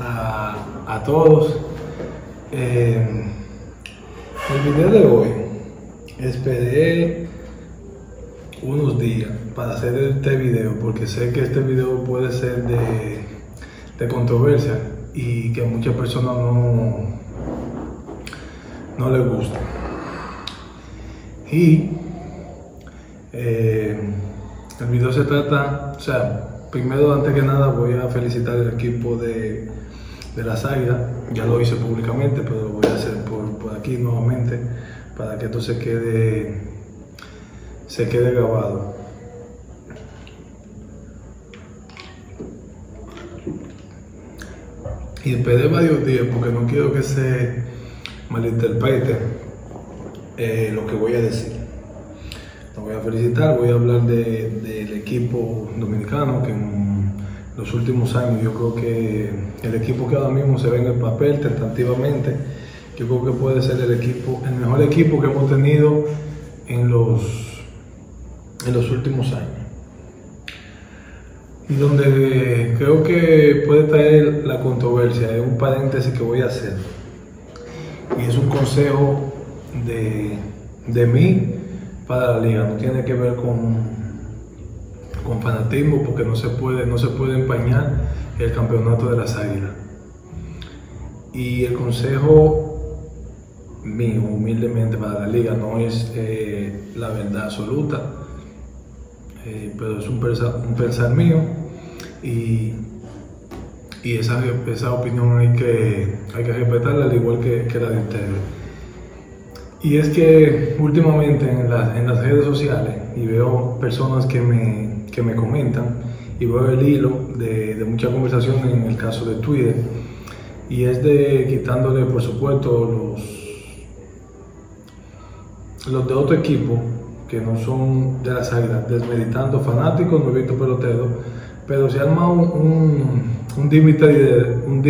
a todos. Eh, el video de hoy, esperé unos días para hacer este video porque sé que este video puede ser de, de controversia y que a muchas personas no, no les gusta. Y eh, el video se trata, o sea, primero, antes que nada, voy a felicitar al equipo de, de las Águilas. Ya lo hice públicamente, pero lo voy a hacer por, por aquí nuevamente para que esto se quede, se quede grabado. Y esperé varios días porque no quiero que se malinterprete eh, lo que voy a decir. Lo voy a felicitar, voy a hablar de- dominicano que en los últimos años yo creo que el equipo que ahora mismo se ve en el papel tentativamente, yo creo que puede ser el equipo, el mejor equipo que hemos tenido en los, en los últimos años. Y donde creo que puede traer la controversia, es un paréntesis que voy a hacer. Y es un consejo de, de mí para la liga, no tiene que ver con, con fanatismo porque no se, puede, no se puede empañar el campeonato de las águilas. Y el consejo mío, humildemente para la liga, no es eh, la verdad absoluta, eh, pero es un pensar, un pensar mío y, y esa, esa opinión hay que, hay que respetarla al igual que, que la de ustedes. Y es que últimamente en, en las redes sociales y veo personas que me, que me comentan y veo el hilo de, de mucha conversación en el caso de Twitter. Y es de quitándole por supuesto los, los de otro equipo que no son de las águilas, desmeditando fanáticos, no he visto peloteros, pero se arma un, un, diré- un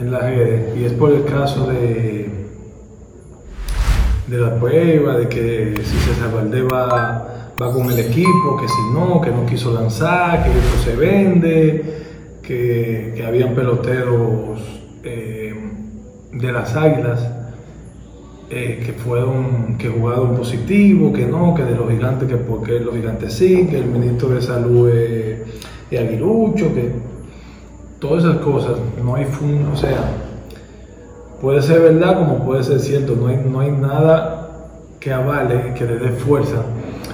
en las redes y es por el caso de de la prueba, de que si César Valdés va, va con el equipo, que si no, que no quiso lanzar, que eso se vende, que, que habían peloteros eh, de las águilas eh, que fueron, que jugaron positivo, que no, que de los gigantes, que porque los gigantes sí, que el ministro de salud es, es aguilucho, que todas esas cosas, no hay fun, o sea, puede ser verdad como puede ser cierto, no hay, no hay nada que avale, que le dé fuerza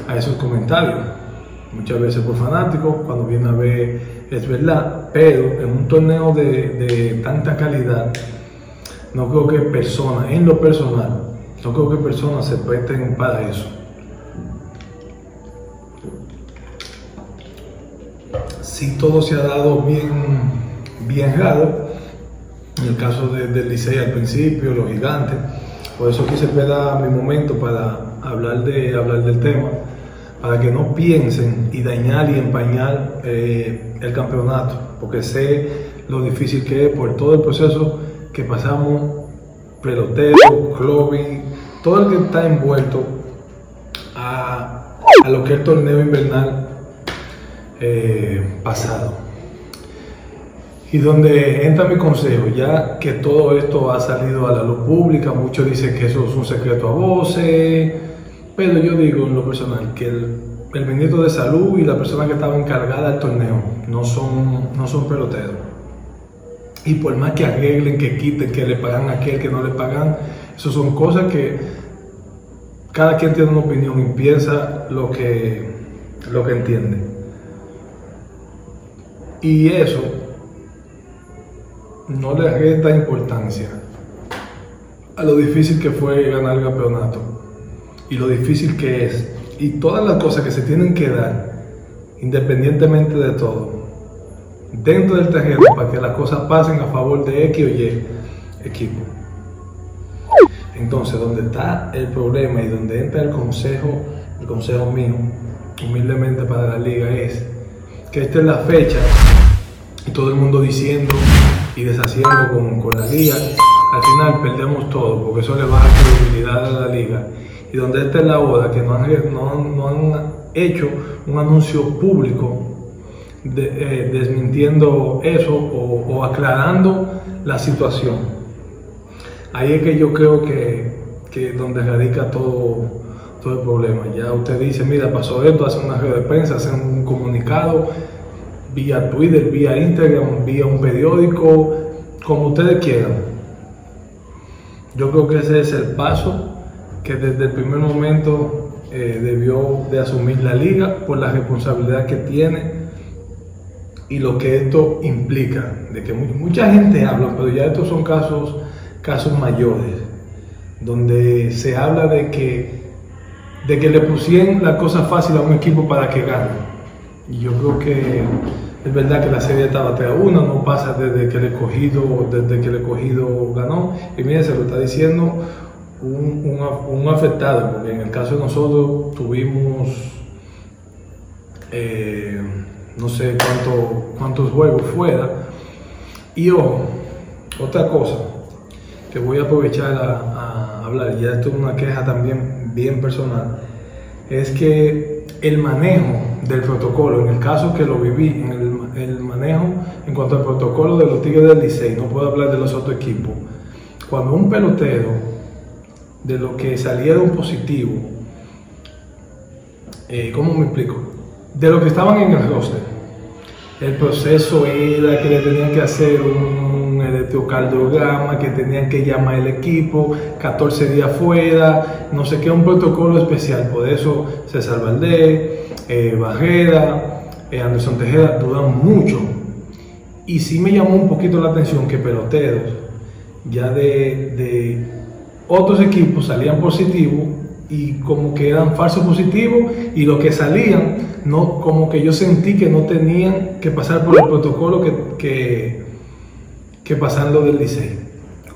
a esos comentarios. Muchas veces por fanáticos, cuando viene a ver es verdad, pero en un torneo de, de tanta calidad, no creo que personas, en lo personal, no creo que personas se presten para eso. Si todo se ha dado bien, bien raro, en el caso de- del Licey al principio, los gigantes. Por eso quise esperar mi momento para hablar, de, hablar del tema, para que no piensen y dañar y empañar eh, el campeonato, porque sé lo difícil que es por todo el proceso que pasamos, pelotero, clubbing, todo el que está envuelto a, a lo que es el torneo invernal eh, pasado. Y donde entra mi consejo, ya que todo esto ha salido a la luz pública, muchos dicen que eso es un secreto a voces, pero yo digo en lo personal que el, el ministro de salud y la persona que estaba encargada del torneo no son, no son peloteros. Y por más que arreglen, que quiten, que le pagan a aquel, que no le pagan, eso son cosas que cada quien tiene una opinión y piensa lo que, lo que entiende. Y eso no le resta importancia a lo difícil que fue ganar el campeonato y lo difícil que es y todas las cosas que se tienen que dar independientemente de todo dentro del terreno para que las cosas pasen a favor de X o Y equipo. Entonces, donde está el problema y donde entra el consejo, el consejo mío, humildemente para la liga, es que esta es la fecha y todo el mundo diciendo y deshaciendo con, con la liga, al final perdemos todo, porque eso le baja credibilidad a la liga. Y donde esta es la hora que no han, no, no han hecho un anuncio público eh, desmintiendo eso o, aclarando la situación. Ahí es que yo creo que, que donde radica todo, todo el problema. Ya usted dice, mira, pasó esto, hace una red de prensa, hace un comunicado vía Twitter, vía Instagram, vía un periódico, como ustedes quieran. Yo creo que ese es el paso que desde el primer momento eh, debió de asumir la liga por la responsabilidad que tiene y lo que esto implica, de que mucha gente habla, pero ya estos son casos, casos mayores, donde se habla de que, de que le pusieron la cosa fácil a un equipo para que gane. Y yo creo que es verdad que la serie estaba 3 a 1, no pasa desde que el escogido, desde que el escogido ganó. Y miren, se lo está diciendo un, un, afectado, porque en el caso de nosotros tuvimos eh, no sé cuánto, cuántos juegos fuera. Y ojo, otra cosa que voy a aprovechar a, hablar, ya esto es una queja también bien personal, es que el manejo del protocolo, en el caso que lo viví, en el manejo en cuanto al protocolo de los Tigres del Licey, no puedo hablar de los otros equipos, cuando un pelotero de lo que salieron positivo, eh, ¿cómo me explico? De lo que estaban en el roster, el proceso era que le tenían que hacer un electrocardiograma, que tenían que llamar el equipo, 14 días fuera, no sé qué, un protocolo especial. Por eso César Valdés, eh, Barrera, eh, Anderson Tejeda duran mucho. Y sí me llamó un poquito la atención que peloteros ya de, de otros equipos salían positivos y como que eran falsos positivos y los que salían, no, como que yo sentí que no tenían que pasar por el protocolo que, que, que pasan lo del Licey.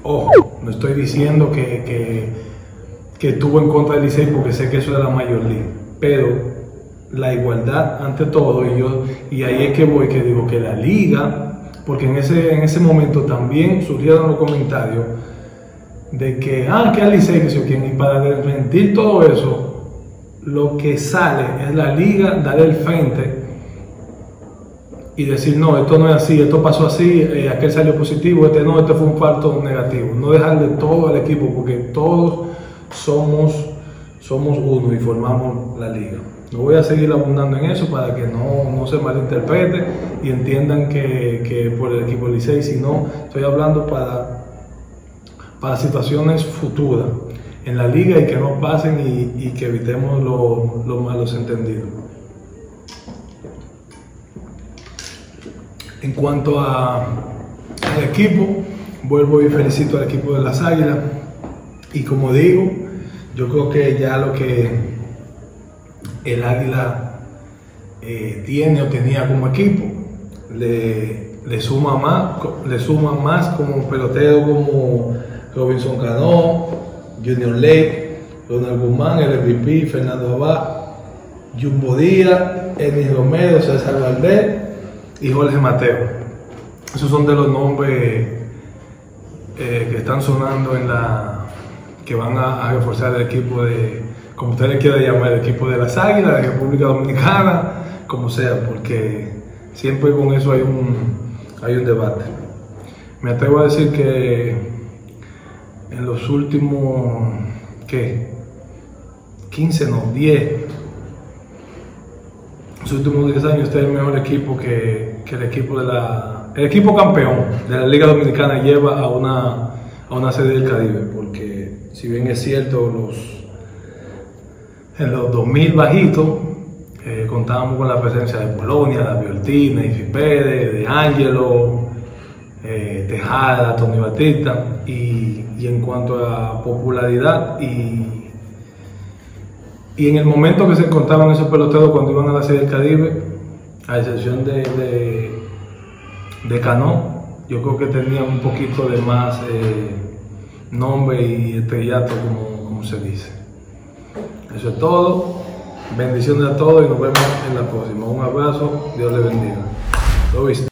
Ojo, no estoy diciendo que, que, que estuvo en contra del Licey porque sé que eso era la mayor liga, pero la igualdad ante todo y yo y ahí es que voy que digo que la liga porque en ese en ese momento también surgieron los comentarios de que, ah, que Licey, que sé quién, y para desmentir todo eso, lo que sale es la liga dar el frente y decir, no, esto no es así, esto pasó así, eh, aquel salió positivo, este no, este fue un falto negativo. No dejarle todo al equipo, porque todos somos, somos uno y formamos la liga. No voy a seguir abundando en eso para que no, no se malinterprete y entiendan que, que por el equipo Licey, sino estoy hablando para para situaciones futuras en la liga y que no pasen y, que evitemos los malos entendidos. En cuanto a, al equipo, vuelvo y felicito al equipo de las Águilas. Y como digo, yo creo que ya lo que el Águila eh, tiene o tenía como equipo le, le, suma más, le suma más como pelotero, como Robinson Cano, Junior Lake, Ronald Guzmán, el MVP, Fernando Abad, Jumbo Díaz, Enis Romero, César Valdés y Jorge Mateo. Esos son de los nombres eh, que están sonando en la que van a, reforzar el equipo de, como ustedes quieran llamar, el equipo de las Águilas, de República Dominicana, como sea, porque siempre con eso hay un, hay un debate. Me atrevo a decir que en los últimos, ¿qué? 15, no, 10. Los últimos 10 años este es el mejor equipo que, el equipo de la... El equipo campeón de la Liga Dominicana lleva a una, a una serie del Caribe, porque si bien es cierto, los, en los 2000 bajitos eh, contábamos con la presencia de Polonia, de Violtina, Ifi Pérez, de Angelo, eh, Tejada, Tony Batista, y, en cuanto a popularidad y, y en el momento que se encontraban esos peloteros cuando iban a la Serie del Caribe, a excepción de, de, Cano, yo creo que tenían un poquito de más eh, nombre y estrellato, como, como se dice. Eso es todo. Bendiciones a todos y nos vemos en la próxima. Un abrazo. Dios les bendiga. Lo viste.